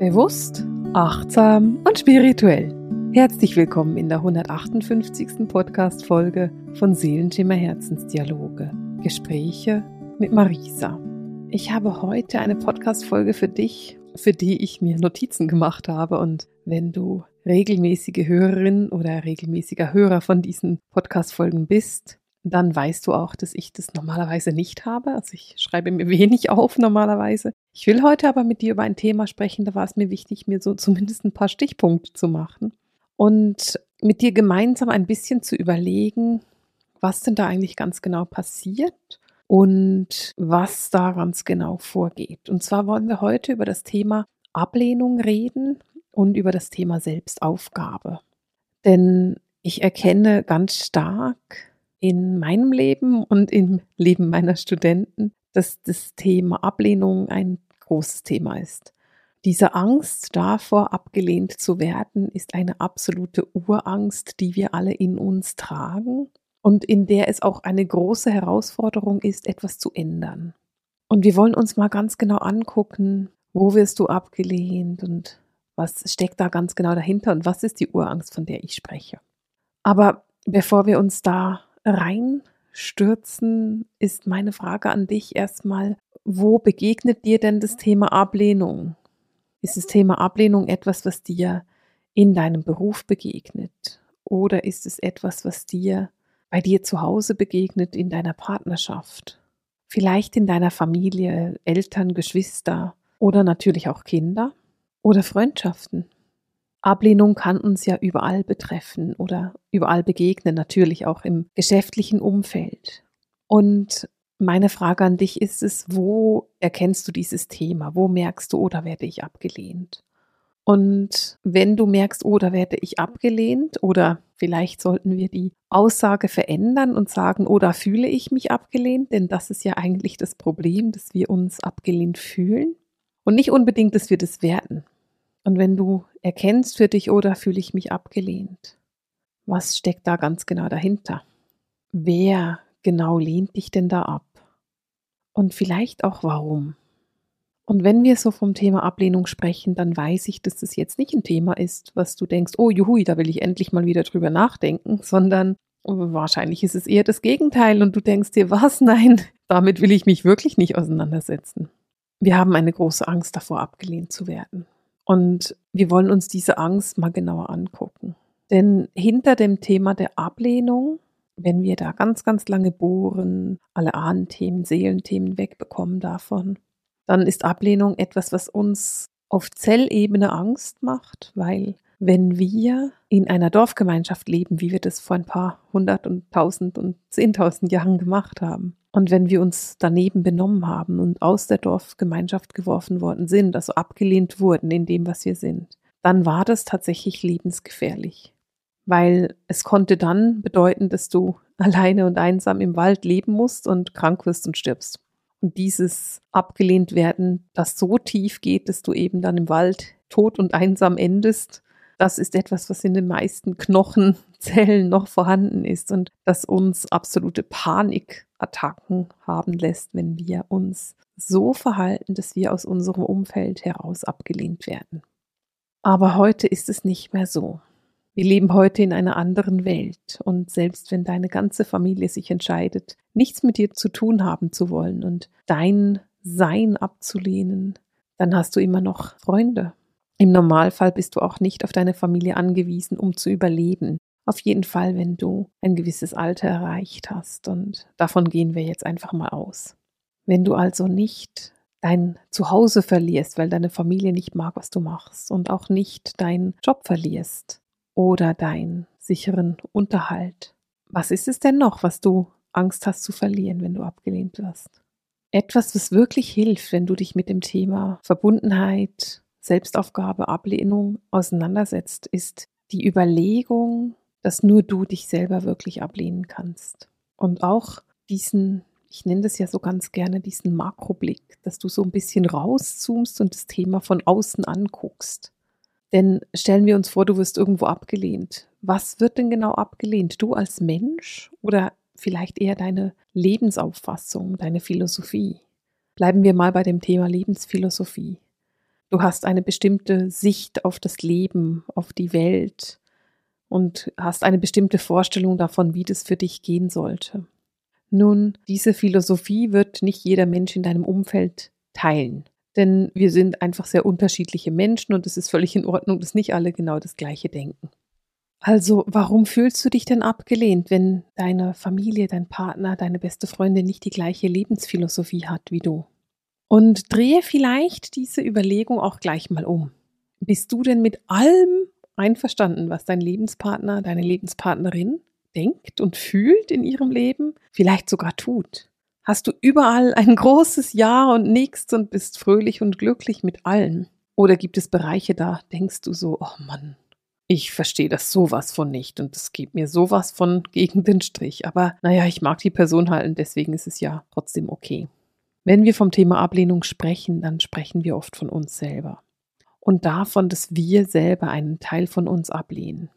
Bewusst, achtsam und spirituell. Herzlich willkommen in der 158. Podcast-Folge von Seelenschimmer Herzensdialoge. Gespräche mit Marisa. Ich habe heute eine Podcast-Folge für dich, für die ich mir Notizen gemacht habe. Und wenn du regelmäßige Hörerin oder regelmäßiger Hörer von diesen Podcast-Folgen bist, dann weißt du auch, dass ich das normalerweise nicht habe. Also ich schreibe mir wenig auf normalerweise. Ich will heute aber mit dir über ein Thema sprechen, da war es mir wichtig, mir so zumindest ein paar Stichpunkte zu machen und mit dir gemeinsam ein bisschen zu überlegen, was denn da eigentlich ganz genau passiert und was da ganz genau vorgeht. Und zwar wollen wir heute über das Thema Ablehnung reden und über das Thema Selbstaufgabe. Denn ich erkenne ganz stark, in meinem Leben und im Leben meiner Studenten, dass das Thema Ablehnung ein großes Thema ist. Diese Angst davor, abgelehnt zu werden, ist eine absolute Urangst, die wir alle in uns tragen und in der es auch eine große Herausforderung ist, etwas zu ändern. Und wir wollen uns mal ganz genau angucken, wo wirst du abgelehnt und was steckt da ganz genau dahinter und was ist die Urangst, von der ich spreche. Aber bevor wir uns da reinstürzen, ist meine Frage an dich erstmal, wo begegnet dir denn das Thema Ablehnung? Ist das Thema Ablehnung etwas, was dir in deinem Beruf begegnet? Oder ist es etwas, was dir bei dir zu Hause begegnet, in deiner Partnerschaft? Vielleicht in deiner Familie, Eltern, Geschwister oder natürlich auch Kinder oder Freundschaften? Ablehnung kann uns ja überall betreffen oder überall begegnen, natürlich auch im geschäftlichen Umfeld. Und meine Frage an dich ist es, wo erkennst du dieses Thema? Wo merkst du, oder werde ich abgelehnt? Und wenn du merkst, oder werde ich abgelehnt, oder vielleicht sollten wir die Aussage verändern und sagen, oder fühle ich mich abgelehnt, denn das ist ja eigentlich das Problem, dass wir uns abgelehnt fühlen und nicht unbedingt, dass wir das werten. Und wenn du erkennst für dich, oder fühle ich mich abgelehnt, was steckt da ganz genau dahinter? Wer genau lehnt dich denn da ab? Und vielleicht auch warum? Und wenn wir so vom Thema Ablehnung sprechen, dann weiß ich, dass das jetzt nicht ein Thema ist, was du denkst, oh juhui, da will ich endlich mal wieder drüber nachdenken, sondern wahrscheinlich ist es eher das Gegenteil und du denkst dir, was? Nein, damit will ich mich wirklich nicht auseinandersetzen. Wir haben eine große Angst davor, abgelehnt zu werden. Und wir wollen uns diese Angst mal genauer angucken. Denn hinter dem Thema der Ablehnung, wenn wir da ganz, ganz lange bohren, alle Ahnenthemen, Seelenthemen wegbekommen davon, dann ist Ablehnung etwas, was uns auf Zellebene Angst macht, weil wenn wir in einer Dorfgemeinschaft leben, wie wir das vor ein paar hundert und tausend und zehntausend Jahren gemacht haben, und wenn wir uns daneben benommen haben und aus der Dorfgemeinschaft geworfen worden sind, also abgelehnt wurden in dem, was wir sind, dann war das tatsächlich lebensgefährlich. Weil es konnte dann bedeuten, dass du alleine und einsam im Wald leben musst und krank wirst und stirbst. Und dieses abgelehnt werden, das so tief geht, dass du eben dann im Wald tot und einsam endest, das ist etwas, was in den meisten Knochenzellen noch vorhanden ist und das uns absolute Panikattacken haben lässt, wenn wir uns so verhalten, dass wir aus unserem Umfeld heraus abgelehnt werden. Aber heute ist es nicht mehr so. Wir leben heute in einer anderen Welt und selbst wenn deine ganze Familie sich entscheidet, nichts mit dir zu tun haben zu wollen und dein Sein abzulehnen, dann hast du immer noch Freunde, im Normalfall bist du auch nicht auf deine Familie angewiesen, um zu überleben. Auf jeden Fall, wenn du ein gewisses Alter erreicht hast. Und davon gehen wir jetzt einfach mal aus. Wenn du also nicht dein Zuhause verlierst, weil deine Familie nicht mag, was du machst und auch nicht deinen Job verlierst oder deinen sicheren Unterhalt. Was ist es denn noch, was du Angst hast zu verlieren, wenn du abgelehnt wirst? Etwas, was wirklich hilft, wenn du dich mit dem Thema Verbundenheit, Selbstaufgabe, Ablehnung auseinandersetzt, ist die Überlegung, dass nur du dich selber wirklich ablehnen kannst. Und auch diesen, ich nenne das ja so ganz gerne, diesen Makroblick, dass du so ein bisschen rauszoomst und das Thema von außen anguckst. Denn stellen wir uns vor, du wirst irgendwo abgelehnt. Was wird denn genau abgelehnt? Du als Mensch oder vielleicht eher deine Lebensauffassung, deine Philosophie? Bleiben wir mal bei dem Thema Lebensphilosophie. Du hast eine bestimmte Sicht auf das Leben, auf die Welt und hast eine bestimmte Vorstellung davon, wie das für dich gehen sollte. Nun, diese Philosophie wird nicht jeder Mensch in deinem Umfeld teilen. Denn wir sind einfach sehr unterschiedliche Menschen und es ist völlig in Ordnung, dass nicht alle genau das Gleiche denken. Also, warum fühlst du dich denn abgelehnt, wenn deine Familie, dein Partner, deine beste Freundin nicht die gleiche Lebensphilosophie hat wie du? Und drehe vielleicht diese Überlegung auch gleich mal um. Bist du denn mit allem einverstanden, was dein Lebenspartner, deine Lebenspartnerin denkt und fühlt in ihrem Leben, vielleicht sogar tut? Hast du überall ein großes Ja und nichts und bist fröhlich und glücklich mit allem? Oder gibt es Bereiche, da denkst du so, oh Mann, ich verstehe das sowas von nicht und es geht mir sowas von gegen den Strich. Aber naja, ich mag die Person halt und deswegen ist es ja trotzdem okay. Wenn wir vom Thema Ablehnung sprechen, dann sprechen wir oft von uns selber und davon, dass wir selber einen Teil von uns ablehnen.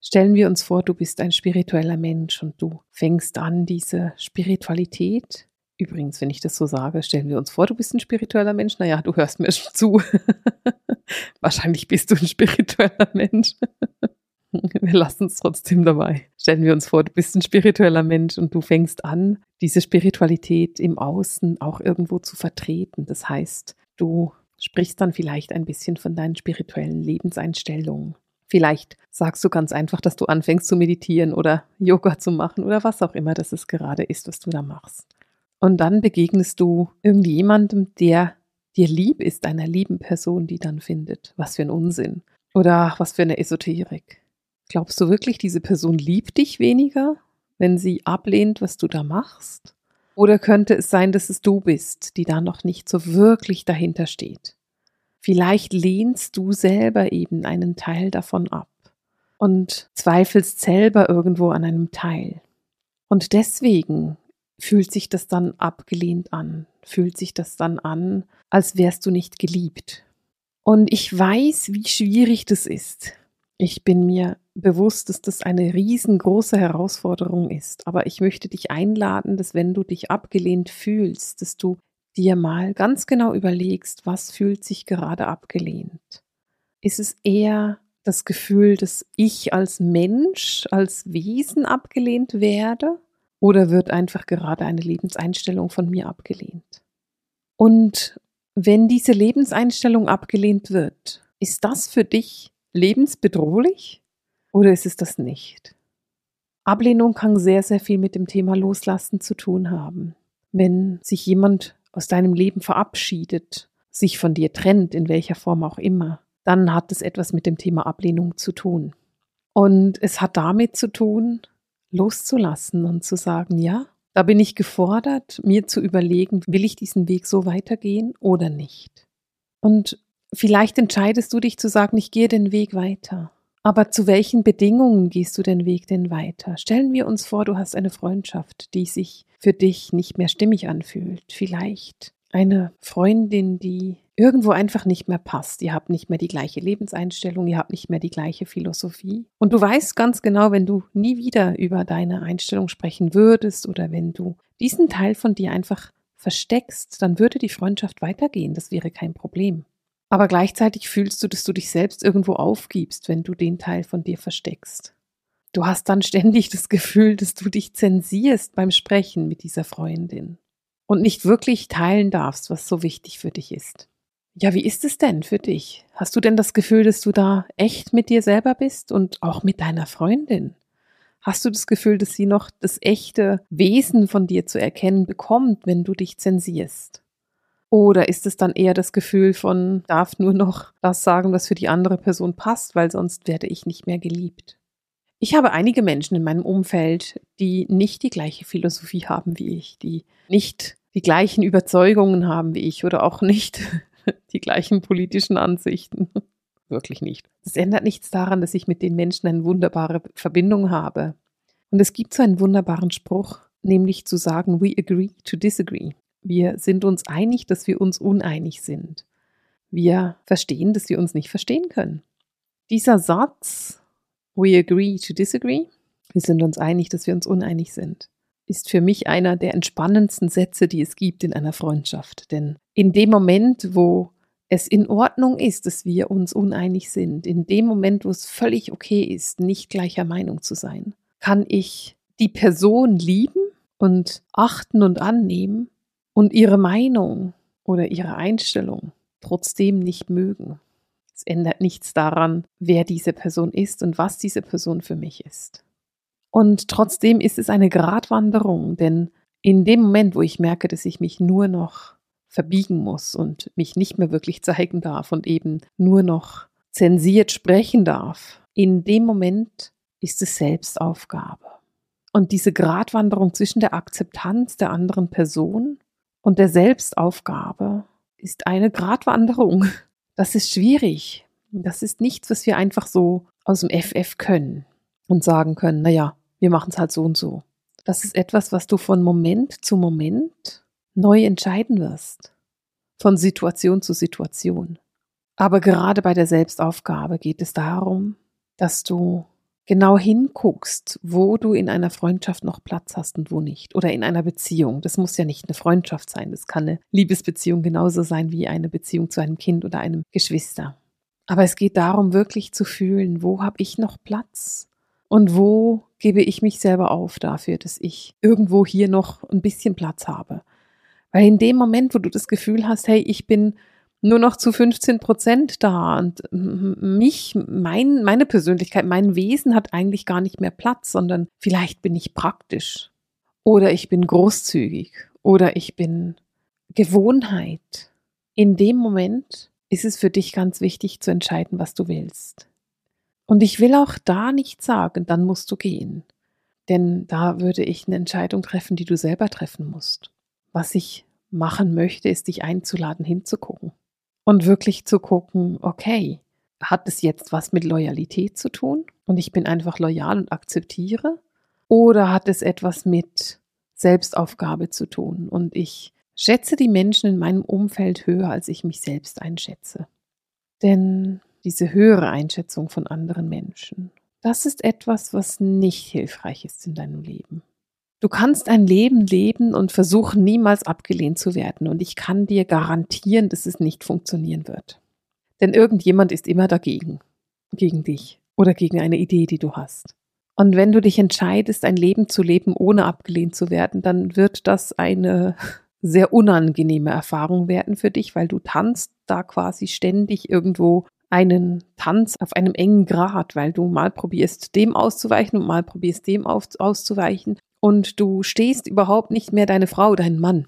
Stellen wir uns vor, du bist ein spiritueller Mensch und du fängst an, diese Spiritualität Übrigens, wenn ich das so sage, stellen wir uns vor, du bist ein spiritueller Mensch. Naja, du hörst mir schon zu. Wahrscheinlich bist du ein spiritueller Mensch. wir lassen es trotzdem dabei. Stellen wir uns vor, du bist ein spiritueller Mensch und du fängst an, diese Spiritualität im Außen auch irgendwo zu vertreten. Das heißt, du sprichst dann vielleicht ein bisschen von deinen spirituellen Lebenseinstellungen. Vielleicht sagst du ganz einfach, dass du anfängst zu meditieren oder Yoga zu machen oder was auch immer das es gerade ist, was du da machst. Und dann begegnest du irgendjemandem, der dir lieb ist, einer lieben Person, die dann findet. Was für ein Unsinn. Oder was für eine Esoterik. Glaubst du wirklich, diese Person liebt dich weniger, wenn sie ablehnt, was du da machst? Oder könnte es sein, dass es du bist, die da noch nicht so wirklich dahinter steht? Vielleicht lehnst du selber eben einen Teil davon ab und zweifelst selber irgendwo an einem Teil. Und deswegen fühlt sich das dann abgelehnt an, fühlt sich das dann an, als wärst du nicht geliebt. Und ich weiß, wie schwierig das ist. Ich bin mir bewusst, dass das eine riesengroße Herausforderung ist. Aber ich möchte dich einladen, dass wenn du dich abgelehnt fühlst, dass du dir mal ganz genau überlegst, was fühlt sich gerade abgelehnt. Ist es eher das Gefühl, dass ich als Mensch, als Wesen abgelehnt werde? Oder wird einfach gerade eine Lebenseinstellung von mir abgelehnt? Und wenn diese Lebenseinstellung abgelehnt wird, ist das für dich lebensbedrohlich oder ist es das nicht? Ablehnung kann sehr, sehr viel mit dem Thema Loslassen zu tun haben. Wenn sich jemand aus deinem Leben verabschiedet, sich von dir trennt, in welcher Form auch immer, dann hat es etwas mit dem Thema Ablehnung zu tun. Und es hat damit zu tun, loszulassen und zu sagen, ja, da bin ich gefordert, mir zu überlegen, will ich diesen Weg so weitergehen oder nicht. Und vielleicht entscheidest du dich zu sagen, ich gehe den Weg weiter. Aber zu welchen Bedingungen gehst du den Weg denn weiter? Stellen wir uns vor, du hast eine Freundschaft, die sich für dich nicht mehr stimmig anfühlt. Vielleicht eine Freundin, die irgendwo einfach nicht mehr passt. Ihr habt nicht mehr die gleiche Lebenseinstellung, ihr habt nicht mehr die gleiche Philosophie. Und du weißt ganz genau, wenn du nie wieder über deine Einstellung sprechen würdest oder wenn du diesen Teil von dir einfach versteckst, dann würde die Freundschaft weitergehen. Das wäre kein Problem. Aber gleichzeitig fühlst du, dass du dich selbst irgendwo aufgibst, wenn du den Teil von dir versteckst. Du hast dann ständig das Gefühl, dass du dich zensierst beim Sprechen mit dieser Freundin und nicht wirklich teilen darfst, was so wichtig für dich ist. Ja, wie ist es denn für dich? Hast du denn das Gefühl, dass du da echt mit dir selber bist und auch mit deiner Freundin? Hast du das Gefühl, dass sie noch das echte Wesen von dir zu erkennen bekommt, wenn du dich zensierst? Oder ist es dann eher das Gefühl von, darf nur noch das sagen, was für die andere Person passt, weil sonst werde ich nicht mehr geliebt? Ich habe einige Menschen in meinem Umfeld, die nicht die gleiche Philosophie haben wie ich, die nicht die gleichen Überzeugungen haben wie ich oder auch nicht die gleichen politischen Ansichten. Wirklich nicht. Das ändert nichts daran, dass ich mit den Menschen eine wunderbare Verbindung habe. Und es gibt so einen wunderbaren Spruch, nämlich zu sagen, we agree to disagree. Wir sind uns einig, dass wir uns uneinig sind. Wir verstehen, dass wir uns nicht verstehen können. Dieser Satz, we agree to disagree, wir sind uns einig, dass wir uns uneinig sind, ist für mich einer der entspannendsten Sätze, die es gibt in einer Freundschaft. Denn in dem Moment, wo es in Ordnung ist, dass wir uns uneinig sind, in dem Moment, wo es völlig okay ist, nicht gleicher Meinung zu sein, kann ich die Person lieben und achten und annehmen und ihre Meinung oder ihre Einstellung trotzdem nicht mögen. Es ändert nichts daran, wer diese Person ist und was diese Person für mich ist. Und trotzdem ist es eine Gratwanderung, denn in dem Moment, wo ich merke, dass ich mich nur noch verbiegen muss und mich nicht mehr wirklich zeigen darf und eben nur noch zensiert sprechen darf, in dem Moment ist es Selbstaufgabe. Und diese Gratwanderung zwischen der Akzeptanz der anderen Person und der Selbstaufgabe ist eine Gratwanderung. Das ist schwierig. Das ist nichts, was wir einfach so aus dem FF können und sagen können, naja, wir machen es halt so und so. Das ist etwas, was du von Moment zu Moment neu entscheiden wirst. Von Situation zu Situation. Aber gerade bei der Selbstaufgabe geht es darum, dass du genau hinguckst, wo du in einer Freundschaft noch Platz hast und wo nicht. Oder in einer Beziehung. Das muss ja nicht eine Freundschaft sein. Das kann eine Liebesbeziehung genauso sein wie eine Beziehung zu einem Kind oder einem Geschwister. Aber es geht darum, wirklich zu fühlen, wo habe ich noch Platz? Und wo gebe ich mich selber auf dafür, dass ich irgendwo hier noch ein bisschen Platz habe? Weil in dem Moment, wo du das Gefühl hast, hey, ich bin nur noch zu 15 Prozent da und mich, mein, meine Persönlichkeit, mein Wesen hat eigentlich gar nicht mehr Platz, sondern vielleicht bin ich praktisch oder ich bin großzügig oder ich bin Gewohnheit. In dem Moment ist es für dich ganz wichtig zu entscheiden, was du willst. Und ich will auch da nicht sagen, dann musst du gehen. Denn da würde ich eine Entscheidung treffen, die du selber treffen musst. Was ich machen möchte, ist dich einzuladen, hinzugucken. Und wirklich zu gucken, okay, hat es jetzt was mit Loyalität zu tun und ich bin einfach loyal und akzeptiere? Oder hat es etwas mit Selbstaufgabe zu tun und ich schätze die Menschen in meinem Umfeld höher, als ich mich selbst einschätze? Denn diese höhere Einschätzung von anderen Menschen, das ist etwas, was nicht hilfreich ist in deinem Leben. Du kannst ein Leben leben und versuchen, niemals abgelehnt zu werden. Und ich kann dir garantieren, dass es nicht funktionieren wird. Denn irgendjemand ist immer dagegen. Gegen dich oder gegen eine Idee, die du hast. Und wenn du dich entscheidest, ein Leben zu leben, ohne abgelehnt zu werden, dann wird das eine sehr unangenehme Erfahrung werden für dich, weil du tanzt da quasi ständig irgendwo einen Tanz auf einem engen Grad, weil du mal probierst, dem auszuweichen und mal probierst, dem auszuweichen und du stehst überhaupt nicht mehr deine Frau, dein Mann,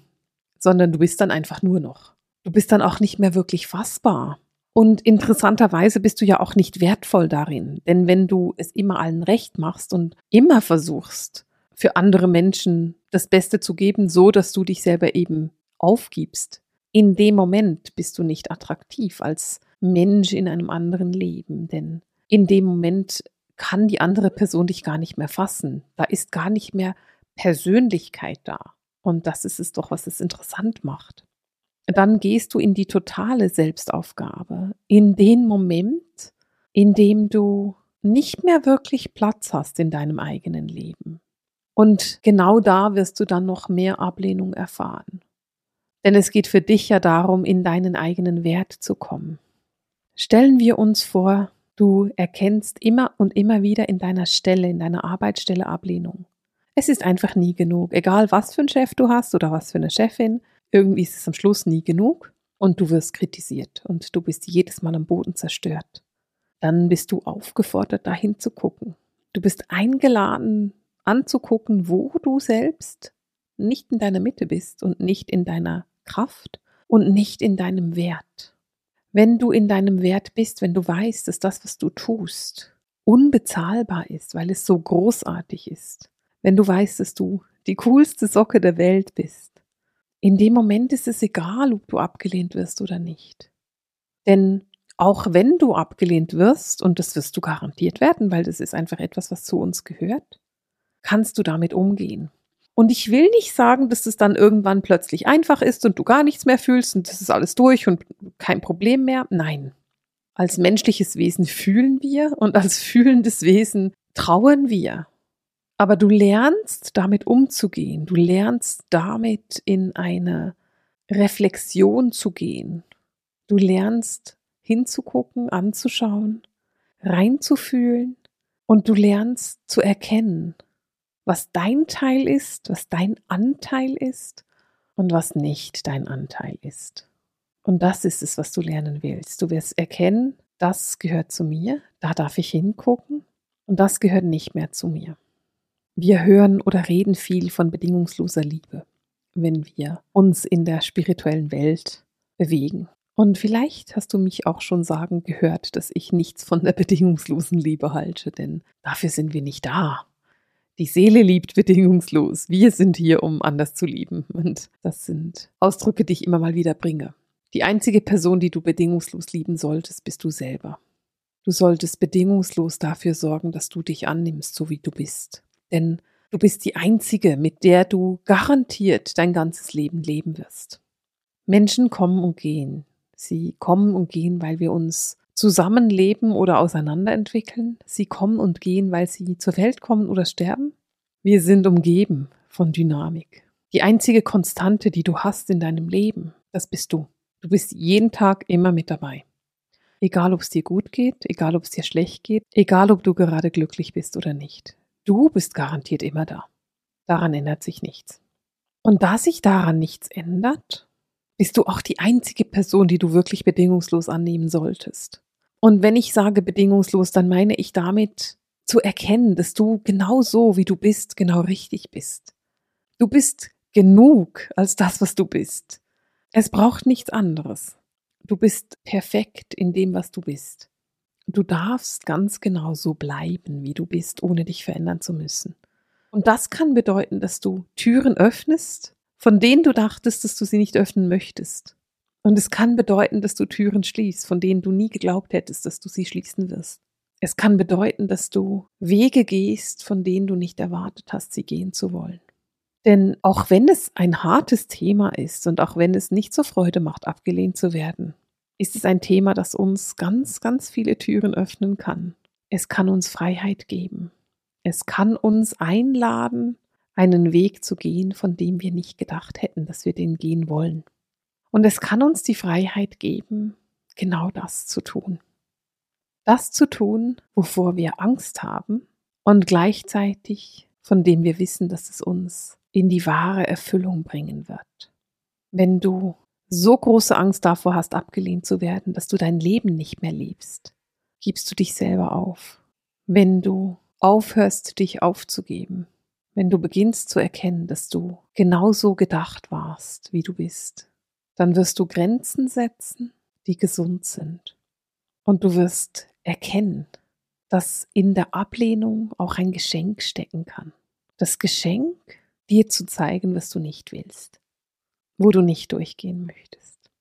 sondern du bist dann einfach nur noch. Du bist dann auch nicht mehr wirklich fassbar. Und interessanterweise bist du ja auch nicht wertvoll darin, denn wenn du es immer allen recht machst und immer versuchst, für andere Menschen das Beste zu geben, so dass du dich selber eben aufgibst, in dem Moment bist du nicht attraktiv als Mensch in einem anderen Leben, denn in dem Moment kann die andere Person dich gar nicht mehr fassen. Da ist gar nicht mehr Persönlichkeit da. Und das ist es doch, was es interessant macht. Dann gehst du in die totale Selbstaufgabe, in den Moment, in dem du nicht mehr wirklich Platz hast in deinem eigenen Leben. Und genau da wirst du dann noch mehr Ablehnung erfahren. Denn es geht für dich ja darum, in deinen eigenen Wert zu kommen. Stellen wir uns vor, Du erkennst immer und immer wieder in deiner Stelle, in deiner Arbeitsstelle Ablehnung. Es ist einfach nie genug. Egal was für einen Chef du hast oder was für eine Chefin, irgendwie ist es am Schluss nie genug und du wirst kritisiert und du bist jedes Mal am Boden zerstört. Dann bist du aufgefordert, dahin zu gucken. Du bist eingeladen, anzugucken, wo du selbst nicht in deiner Mitte bist und nicht in deiner Kraft und nicht in deinem Wert. Wenn du in deinem Wert bist, wenn du weißt, dass das, was du tust, unbezahlbar ist, weil es so großartig ist, wenn du weißt, dass du die coolste Socke der Welt bist, in dem Moment ist es egal, ob du abgelehnt wirst oder nicht. Denn auch wenn du abgelehnt wirst, und das wirst du garantiert werden, weil das ist einfach etwas, was zu uns gehört, kannst du damit umgehen. Und ich will nicht sagen, dass es dann irgendwann plötzlich einfach ist und du gar nichts mehr fühlst und das ist alles durch und kein Problem mehr. Nein. Als menschliches Wesen fühlen wir und als fühlendes Wesen trauern wir. Aber du lernst damit umzugehen. Du lernst damit in eine Reflexion zu gehen. Du lernst hinzugucken, anzuschauen, reinzufühlen und du lernst zu erkennen, was dein Teil ist, was dein Anteil ist und was nicht dein Anteil ist. Und das ist es, was du lernen willst. Du wirst erkennen, das gehört zu mir, da darf ich hingucken und das gehört nicht mehr zu mir. Wir hören oder reden viel von bedingungsloser Liebe, wenn wir uns in der spirituellen Welt bewegen. Und vielleicht hast du mich auch schon sagen gehört, dass ich nichts von der bedingungslosen Liebe halte, denn dafür sind wir nicht da. Die Seele liebt bedingungslos. Wir sind hier, um anders zu lieben. Und das sind Ausdrücke, die ich immer mal wieder bringe. Die einzige Person, die du bedingungslos lieben solltest, bist du selber. Du solltest bedingungslos dafür sorgen, dass du dich annimmst, so wie du bist. Denn du bist die einzige, mit der du garantiert dein ganzes Leben leben wirst. Menschen kommen und gehen. Sie kommen und gehen, weil wir uns zusammenleben oder auseinanderentwickeln. Sie kommen und gehen, weil sie zur Welt kommen oder sterben. Wir sind umgeben von Dynamik. Die einzige Konstante, die du hast in deinem Leben, das bist du. Du bist jeden Tag immer mit dabei. Egal, ob es dir gut geht, egal, ob es dir schlecht geht, egal, ob du gerade glücklich bist oder nicht. Du bist garantiert immer da. Daran ändert sich nichts. Und da sich daran nichts ändert, bist du auch die einzige Person, die du wirklich bedingungslos annehmen solltest. Und wenn ich sage bedingungslos, dann meine ich damit zu erkennen, dass du genau so, wie du bist, genau richtig bist. Du bist genug als das, was du bist. Es braucht nichts anderes. Du bist perfekt in dem, was du bist. Du darfst ganz genau so bleiben, wie du bist, ohne dich verändern zu müssen. Und das kann bedeuten, dass du Türen öffnest, von denen du dachtest, dass du sie nicht öffnen möchtest. Und es kann bedeuten, dass du Türen schließt, von denen du nie geglaubt hättest, dass du sie schließen wirst. Es kann bedeuten, dass du Wege gehst, von denen du nicht erwartet hast, sie gehen zu wollen. Denn auch wenn es ein hartes Thema ist und auch wenn es nicht so Freude macht, abgelehnt zu werden, ist es ein Thema, das uns ganz, ganz viele Türen öffnen kann. Es kann uns Freiheit geben. Es kann uns einladen, einen Weg zu gehen, von dem wir nicht gedacht hätten, dass wir den gehen wollen. Und es kann uns die Freiheit geben, genau das zu tun. Das zu tun, wovor wir Angst haben und gleichzeitig von dem wir wissen, dass es uns in die wahre Erfüllung bringen wird. Wenn du so große Angst davor hast, abgelehnt zu werden, dass du dein Leben nicht mehr lebst, gibst du dich selber auf. Wenn du aufhörst, dich aufzugeben, wenn du beginnst zu erkennen, dass du genauso gedacht warst, wie du bist, dann wirst du Grenzen setzen, die gesund sind. Und du wirst erkennen, dass in der Ablehnung auch ein Geschenk stecken kann. Das Geschenk, dir zu zeigen, was du nicht willst, wo du nicht durchgehen möchtest,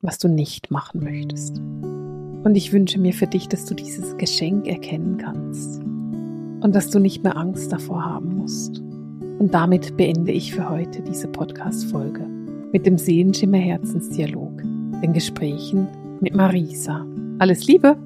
was du nicht machen möchtest. Und ich wünsche mir für dich, dass du dieses Geschenk erkennen kannst und dass du nicht mehr Angst davor haben musst. Und damit beende ich für heute diese Podcast-Folge mit dem Seelenschimmer Herzensdialog, den Gesprächen mit Marisa. Alles Liebe!